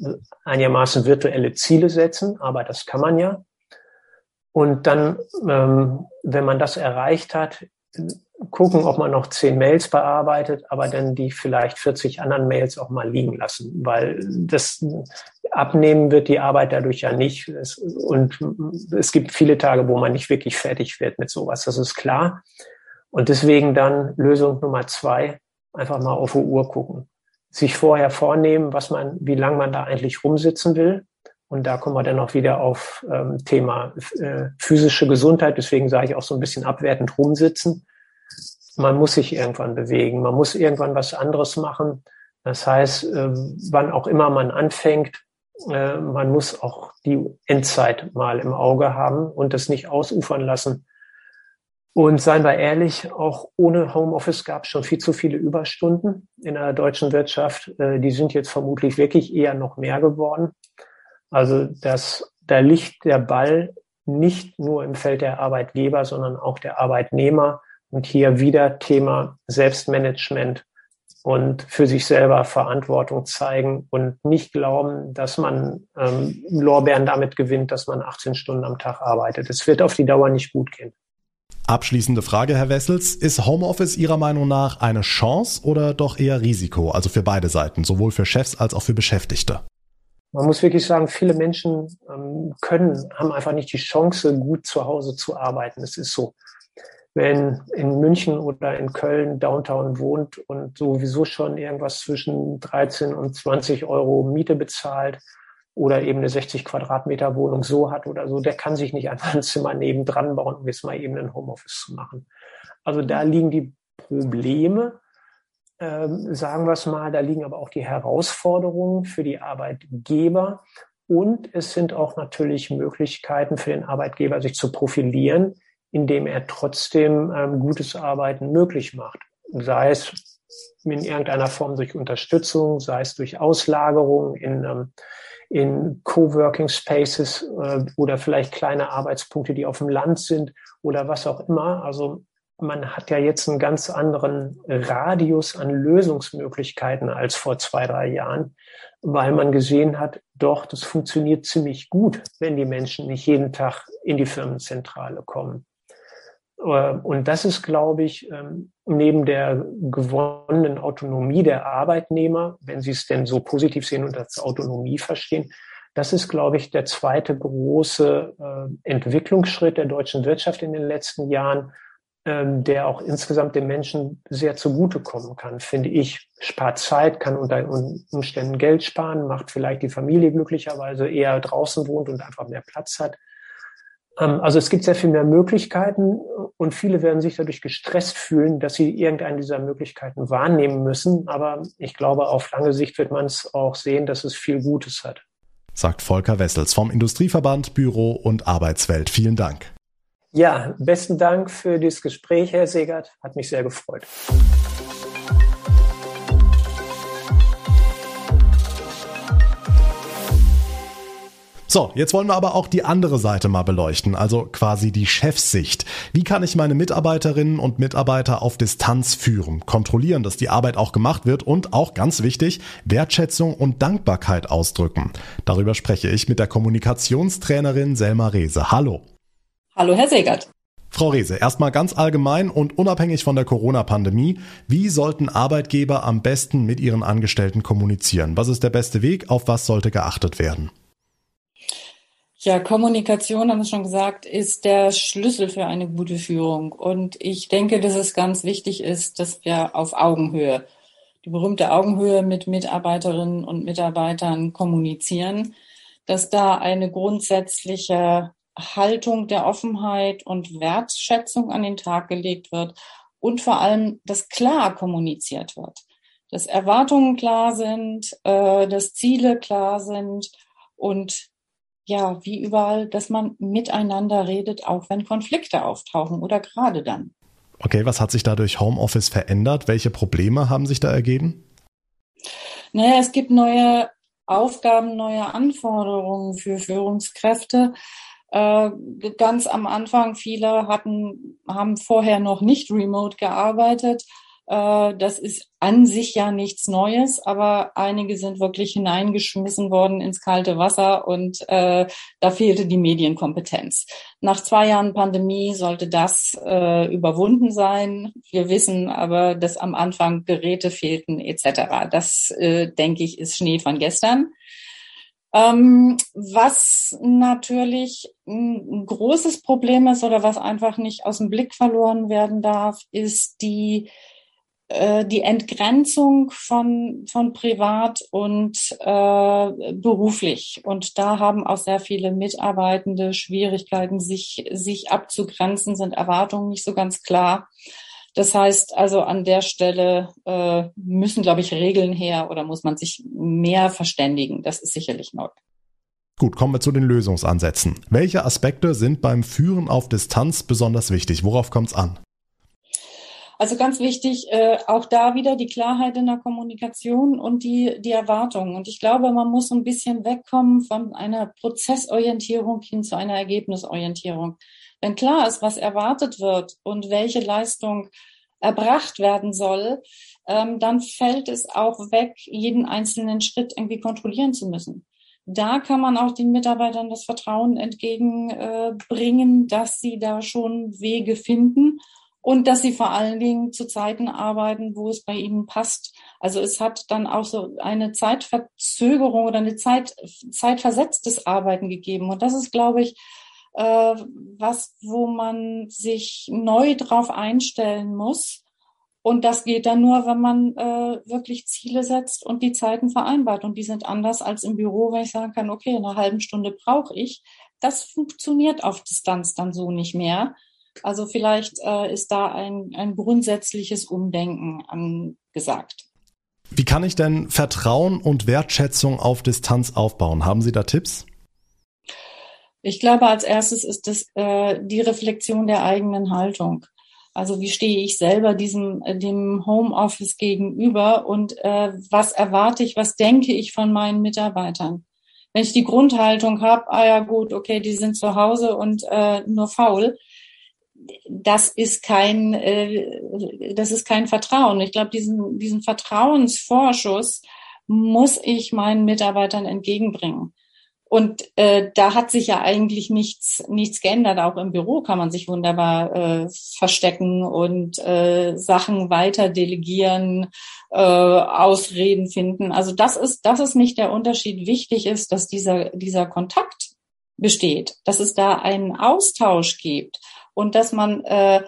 einigermaßen virtuelle Ziele setzen, aber das kann man ja. Und dann, ähm, wenn man das erreicht hat, gucken, ob man noch zehn Mails bearbeitet, aber dann die vielleicht 40 anderen Mails auch mal liegen lassen, weil das abnehmen wird die Arbeit dadurch ja nicht. und es gibt viele Tage, wo man nicht wirklich fertig wird mit sowas. Das ist klar. Und deswegen dann Lösung Nummer zwei, einfach mal auf die Uhr gucken. Sich vorher vornehmen, was man, wie lange man da eigentlich rumsitzen will. Und da kommen wir dann auch wieder auf ähm, Thema äh, physische Gesundheit. Deswegen sage ich auch so ein bisschen abwertend rumsitzen. Man muss sich irgendwann bewegen. Man muss irgendwann was anderes machen. Das heißt, äh, wann auch immer man anfängt, äh, man muss auch die Endzeit mal im Auge haben und das nicht ausufern lassen und seien wir ehrlich, auch ohne Homeoffice gab es schon viel zu viele Überstunden in der deutschen Wirtschaft. Äh, die sind jetzt vermutlich wirklich eher noch mehr geworden. Also das, da liegt der Ball nicht nur im Feld der Arbeitgeber, sondern auch der Arbeitnehmer. Und hier wieder Thema Selbstmanagement und für sich selber Verantwortung zeigen und nicht glauben, dass man ähm, Lorbeeren damit gewinnt, dass man 18 Stunden am Tag arbeitet. Es wird auf die Dauer nicht gut gehen. Abschließende Frage, Herr Wessels. Ist Homeoffice Ihrer Meinung nach eine Chance oder doch eher Risiko? Also für beide Seiten, sowohl für Chefs als auch für Beschäftigte? Man muss wirklich sagen, viele Menschen ähm, können, haben einfach nicht die Chance, gut zu Hause zu arbeiten. Es ist so. Wenn in München oder in Köln Downtown wohnt und sowieso schon irgendwas zwischen 13 und 20 Euro Miete bezahlt, oder eben eine 60 Quadratmeter Wohnung so hat oder so, der kann sich nicht einfach ein Zimmer nebendran bauen, um jetzt mal eben ein Homeoffice zu machen. Also da liegen die Probleme, ähm, sagen wir es mal, da liegen aber auch die Herausforderungen für die Arbeitgeber. Und es sind auch natürlich Möglichkeiten für den Arbeitgeber, sich zu profilieren, indem er trotzdem ähm, gutes Arbeiten möglich macht. Sei es in irgendeiner Form durch Unterstützung, sei es durch Auslagerung in, ähm, in Coworking Spaces äh, oder vielleicht kleine Arbeitspunkte, die auf dem Land sind oder was auch immer. Also man hat ja jetzt einen ganz anderen Radius an Lösungsmöglichkeiten als vor zwei, drei Jahren, weil man gesehen hat, doch, das funktioniert ziemlich gut, wenn die Menschen nicht jeden Tag in die Firmenzentrale kommen. Äh, und das ist, glaube ich, ähm, neben der gewonnenen Autonomie der Arbeitnehmer, wenn sie es denn so positiv sehen und als Autonomie verstehen, das ist, glaube ich, der zweite große äh, Entwicklungsschritt der deutschen Wirtschaft in den letzten Jahren, ähm, der auch insgesamt den Menschen sehr zugutekommen kann, finde ich. Spart Zeit, kann unter Umständen Geld sparen, macht vielleicht die Familie glücklicherweise eher draußen wohnt und einfach mehr Platz hat. Ähm, also es gibt sehr viel mehr Möglichkeiten und viele werden sich dadurch gestresst fühlen, dass sie irgendeine dieser Möglichkeiten wahrnehmen müssen. Aber ich glaube, auf lange Sicht wird man es auch sehen, dass es viel Gutes hat. Sagt Volker Wessels vom Industrieverband Büro und Arbeitswelt. Vielen Dank. Ja, besten Dank für dieses Gespräch, Herr Segert. Hat mich sehr gefreut. So, jetzt wollen wir aber auch die andere Seite mal beleuchten, also quasi die Chefsicht. Wie kann ich meine Mitarbeiterinnen und Mitarbeiter auf Distanz führen, kontrollieren, dass die Arbeit auch gemacht wird und auch ganz wichtig, Wertschätzung und Dankbarkeit ausdrücken? Darüber spreche ich mit der Kommunikationstrainerin Selma Rehse. Hallo. Hallo, Herr Segert. Frau Rehse, erstmal ganz allgemein und unabhängig von der Corona-Pandemie, wie sollten Arbeitgeber am besten mit ihren Angestellten kommunizieren? Was ist der beste Weg? Auf was sollte geachtet werden? Ja, Kommunikation, haben wir schon gesagt, ist der Schlüssel für eine gute Führung. Und ich denke, dass es ganz wichtig ist, dass wir auf Augenhöhe, die berühmte Augenhöhe mit Mitarbeiterinnen und Mitarbeitern kommunizieren, dass da eine grundsätzliche Haltung der Offenheit und Wertschätzung an den Tag gelegt wird und vor allem, dass klar kommuniziert wird, dass Erwartungen klar sind, äh, dass Ziele klar sind und ja, wie überall, dass man miteinander redet, auch wenn Konflikte auftauchen oder gerade dann. Okay, was hat sich da durch Homeoffice verändert? Welche Probleme haben sich da ergeben? Naja, es gibt neue Aufgaben, neue Anforderungen für Führungskräfte. Äh, ganz am Anfang, viele hatten, haben vorher noch nicht remote gearbeitet. Äh, das ist an sich ja nichts Neues, aber einige sind wirklich hineingeschmissen worden ins kalte Wasser und äh, da fehlte die Medienkompetenz. Nach zwei Jahren Pandemie sollte das äh, überwunden sein. Wir wissen aber, dass am Anfang Geräte fehlten etc. Das, äh, denke ich, ist Schnee von gestern. Ähm, was natürlich ein großes Problem ist oder was einfach nicht aus dem Blick verloren werden darf, ist die äh, die Entgrenzung von, von privat und äh, beruflich. Und da haben auch sehr viele Mitarbeitende Schwierigkeiten, sich, sich abzugrenzen, sind Erwartungen nicht so ganz klar. Das heißt also an der Stelle äh, müssen, glaube ich, Regeln her oder muss man sich mehr verständigen. Das ist sicherlich neu. Gut, kommen wir zu den Lösungsansätzen. Welche Aspekte sind beim Führen auf Distanz besonders wichtig? Worauf kommt es an? Also ganz wichtig, äh, auch da wieder die Klarheit in der Kommunikation und die, die Erwartungen. Und ich glaube, man muss ein bisschen wegkommen von einer Prozessorientierung hin zu einer Ergebnisorientierung. Wenn klar ist, was erwartet wird und welche Leistung erbracht werden soll, ähm, dann fällt es auch weg, jeden einzelnen Schritt irgendwie kontrollieren zu müssen. Da kann man auch den Mitarbeitern das Vertrauen entgegenbringen, äh, dass sie da schon Wege finden und dass sie vor allen Dingen zu Zeiten arbeiten, wo es bei ihnen passt. Also es hat dann auch so eine Zeitverzögerung oder eine Zeit, zeitversetztes Arbeiten gegeben. Und das ist, glaube ich, äh, was, wo man sich neu drauf einstellen muss. Und das geht dann nur, wenn man äh, wirklich Ziele setzt und die Zeiten vereinbart. Und die sind anders als im Büro, wenn ich sagen kann, okay, eine halbe Stunde brauche ich. Das funktioniert auf Distanz dann so nicht mehr. Also vielleicht äh, ist da ein, ein grundsätzliches Umdenken angesagt. Wie kann ich denn Vertrauen und Wertschätzung auf Distanz aufbauen? Haben Sie da Tipps? Ich glaube, als erstes ist es äh, die Reflexion der eigenen Haltung. Also wie stehe ich selber diesem äh, dem Homeoffice gegenüber und äh, was erwarte ich, was denke ich von meinen Mitarbeitern? Wenn ich die Grundhaltung habe, ah ja gut, okay, die sind zu Hause und äh, nur faul, das ist kein äh, das ist kein Vertrauen. Ich glaube, diesen diesen Vertrauensvorschuss muss ich meinen Mitarbeitern entgegenbringen. Und äh, da hat sich ja eigentlich nichts, nichts geändert. Auch im Büro kann man sich wunderbar äh, verstecken und äh, Sachen weiter delegieren, äh, Ausreden finden. Also das ist, das ist nicht der Unterschied. Wichtig ist, dass dieser, dieser Kontakt besteht, dass es da einen Austausch gibt und dass man äh,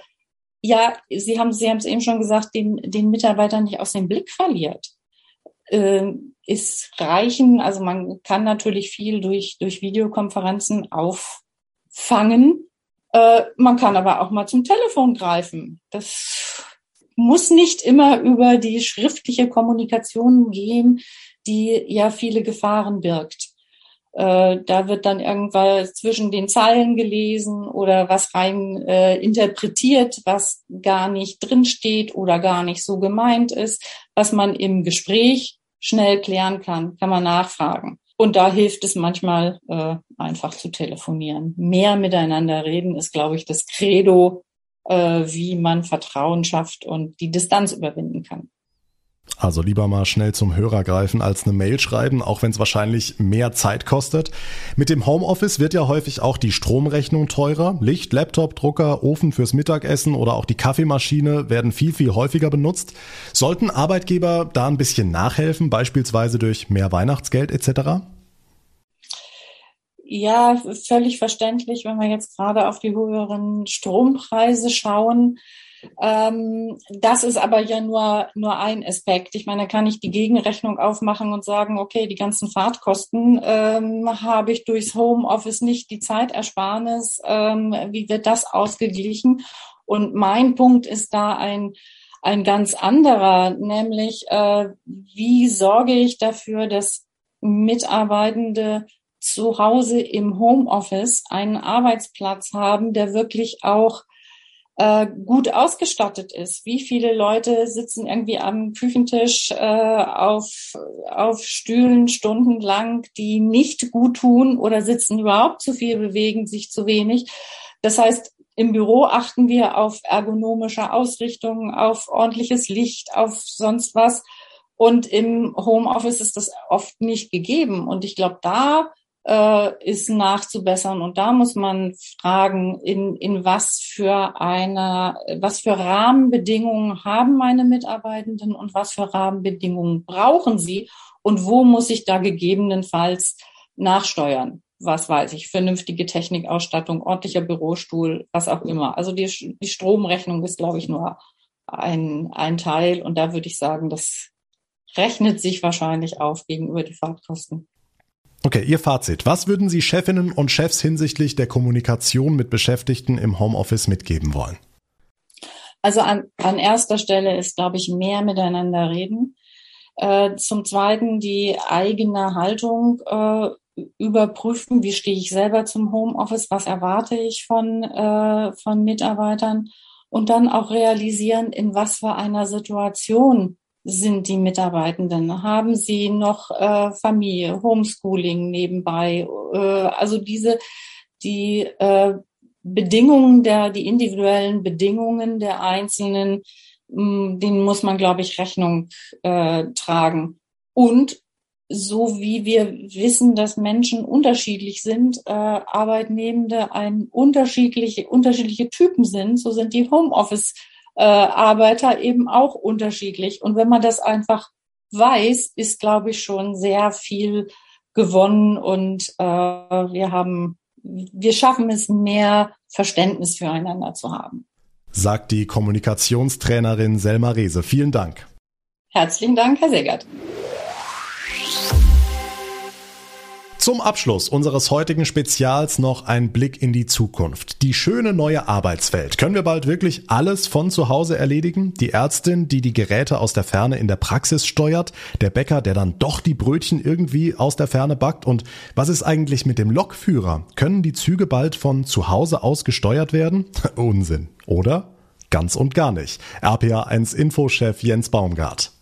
ja, Sie haben, Sie haben es eben schon gesagt, den, den Mitarbeiter nicht aus dem Blick verliert äh, ist reichen. Also man kann natürlich viel durch, durch Videokonferenzen auffangen. Äh, man kann aber auch mal zum Telefon greifen. Das muss nicht immer über die schriftliche Kommunikation gehen, die ja viele Gefahren birgt. Äh, da wird dann irgendwas zwischen den Zeilen gelesen oder was rein äh, interpretiert, was gar nicht drinsteht oder gar nicht so gemeint ist, was man im Gespräch schnell klären kann, kann man nachfragen. Und da hilft es manchmal äh, einfach zu telefonieren. Mehr miteinander reden ist, glaube ich, das Credo, äh, wie man Vertrauen schafft und die Distanz überwinden kann. Also lieber mal schnell zum Hörer greifen als eine Mail schreiben, auch wenn es wahrscheinlich mehr Zeit kostet. Mit dem Homeoffice wird ja häufig auch die Stromrechnung teurer. Licht, Laptop, Drucker, Ofen fürs Mittagessen oder auch die Kaffeemaschine werden viel, viel häufiger benutzt. Sollten Arbeitgeber da ein bisschen nachhelfen, beispielsweise durch mehr Weihnachtsgeld etc.? Ja, völlig verständlich, wenn wir jetzt gerade auf die höheren Strompreise schauen ähm, das ist aber ja nur, nur ein Aspekt. Ich meine, da kann ich die Gegenrechnung aufmachen und sagen, okay, die ganzen Fahrtkosten ähm, habe ich durchs Homeoffice nicht, die Zeitersparnis, ähm, wie wird das ausgeglichen? Und mein Punkt ist da ein, ein ganz anderer, nämlich äh, wie sorge ich dafür, dass Mitarbeitende zu Hause im Homeoffice einen Arbeitsplatz haben, der wirklich auch äh, gut ausgestattet ist. Wie viele Leute sitzen irgendwie am Küchentisch äh, auf, auf Stühlen stundenlang, die nicht gut tun oder sitzen überhaupt zu viel, bewegen sich zu wenig. Das heißt, im Büro achten wir auf ergonomische Ausrichtung, auf ordentliches Licht, auf sonst was. Und im Homeoffice ist das oft nicht gegeben. Und ich glaube, da äh, ist nachzubessern. Und da muss man fragen, in, in was für eine, was für Rahmenbedingungen haben meine Mitarbeitenden und was für Rahmenbedingungen brauchen sie und wo muss ich da gegebenenfalls nachsteuern? Was weiß ich, vernünftige Technikausstattung, ordentlicher Bürostuhl, was auch immer. Also die, die Stromrechnung ist, glaube ich, nur ein, ein Teil. Und da würde ich sagen, das rechnet sich wahrscheinlich auf gegenüber die Fahrtkosten. Okay, Ihr Fazit. Was würden Sie Chefinnen und Chefs hinsichtlich der Kommunikation mit Beschäftigten im Homeoffice mitgeben wollen? Also an, an erster Stelle ist, glaube ich, mehr miteinander reden. Äh, zum Zweiten die eigene Haltung äh, überprüfen. Wie stehe ich selber zum Homeoffice? Was erwarte ich von, äh, von Mitarbeitern? Und dann auch realisieren, in was für einer Situation sind die Mitarbeitenden? Haben sie noch äh, Familie, Homeschooling nebenbei? Äh, also diese, die äh, Bedingungen der, die individuellen Bedingungen der Einzelnen, mh, hm, denen muss man, glaube ich, Rechnung äh, tragen. Und so wie wir wissen, dass Menschen unterschiedlich sind, äh, Arbeitnehmende ein unterschiedliche, unterschiedliche Typen sind, so sind die Homeoffice äh, Arbeiter eben auch unterschiedlich. Und wenn man das einfach weiß, ist, glaube ich, schon sehr viel gewonnen und äh, wir haben, wir schaffen es, mehr Verständnis füreinander zu haben. Sagt die Kommunikationstrainerin Selma Rehse. Vielen Dank. Herzlichen Dank, Herr Segert. Zum Abschluss unseres heutigen Spezials noch ein Blick in die Zukunft. Die schöne neue Arbeitswelt. Können wir bald wirklich alles von zu Hause erledigen? Die Ärztin, die die Geräte aus der Ferne in der Praxis steuert, der Bäcker, der dann doch die Brötchen irgendwie aus der Ferne backt und was ist eigentlich mit dem Lokführer? Können die Züge bald von zu Hause aus gesteuert werden? Unsinn, oder? Ganz und gar nicht. RPA1 Infochef Jens Baumgart.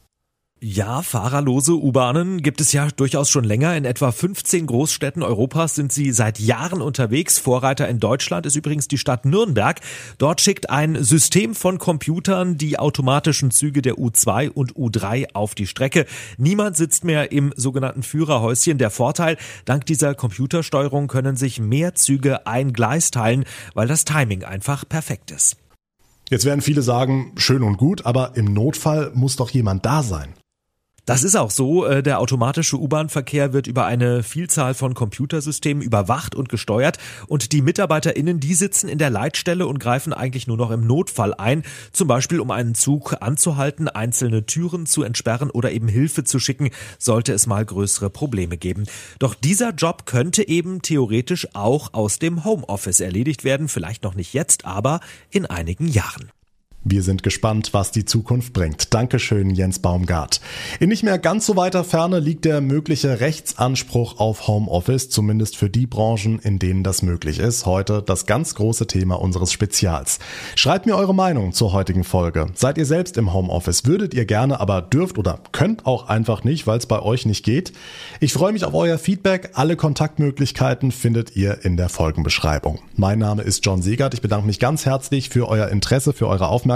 Ja, fahrerlose U-Bahnen gibt es ja durchaus schon länger. In etwa 15 Großstädten Europas sind sie seit Jahren unterwegs. Vorreiter in Deutschland ist übrigens die Stadt Nürnberg. Dort schickt ein System von Computern die automatischen Züge der U2 und U3 auf die Strecke. Niemand sitzt mehr im sogenannten Führerhäuschen. Der Vorteil, dank dieser Computersteuerung können sich mehr Züge ein Gleis teilen, weil das Timing einfach perfekt ist. Jetzt werden viele sagen, schön und gut, aber im Notfall muss doch jemand da sein. Das ist auch so. Äh, der automatische U-Bahn-Verkehr wird über eine Vielzahl von Computersystemen überwacht und gesteuert und die MitarbeiterInnen, die sitzen in der Leitstelle und greifen eigentlich nur noch im Notfall ein. Zum Beispiel, um einen Zug anzuhalten, einzelne Türen zu entsperren oder eben Hilfe zu schicken, sollte es mal größere Probleme geben. Doch dieser Job könnte eben theoretisch auch aus dem Homeoffice erledigt werden. Vielleicht noch nicht jetzt, aber in einigen Jahren. Wir sind gespannt, was die Zukunft bringt. Dankeschön, Jens Baumgart. In nicht mehr ganz so weiter Ferne liegt der mögliche Rechtsanspruch auf Homeoffice, zumindest für die Branchen, in denen das möglich ist. Heute das ganz große Thema unseres Spezials. Schreibt mir eure Meinung zur heutigen Folge. Seid ihr selbst im Homeoffice? Würdet ihr gerne, aber dürft oder könnt auch einfach nicht, weil es bei euch nicht geht? Ich freue mich auf euer Feedback. Alle Kontaktmöglichkeiten findet ihr in der Folgenbeschreibung. Mein Name ist John Segert. Ich bedanke mich ganz herzlich für euer Interesse, für eure Aufmerksamkeit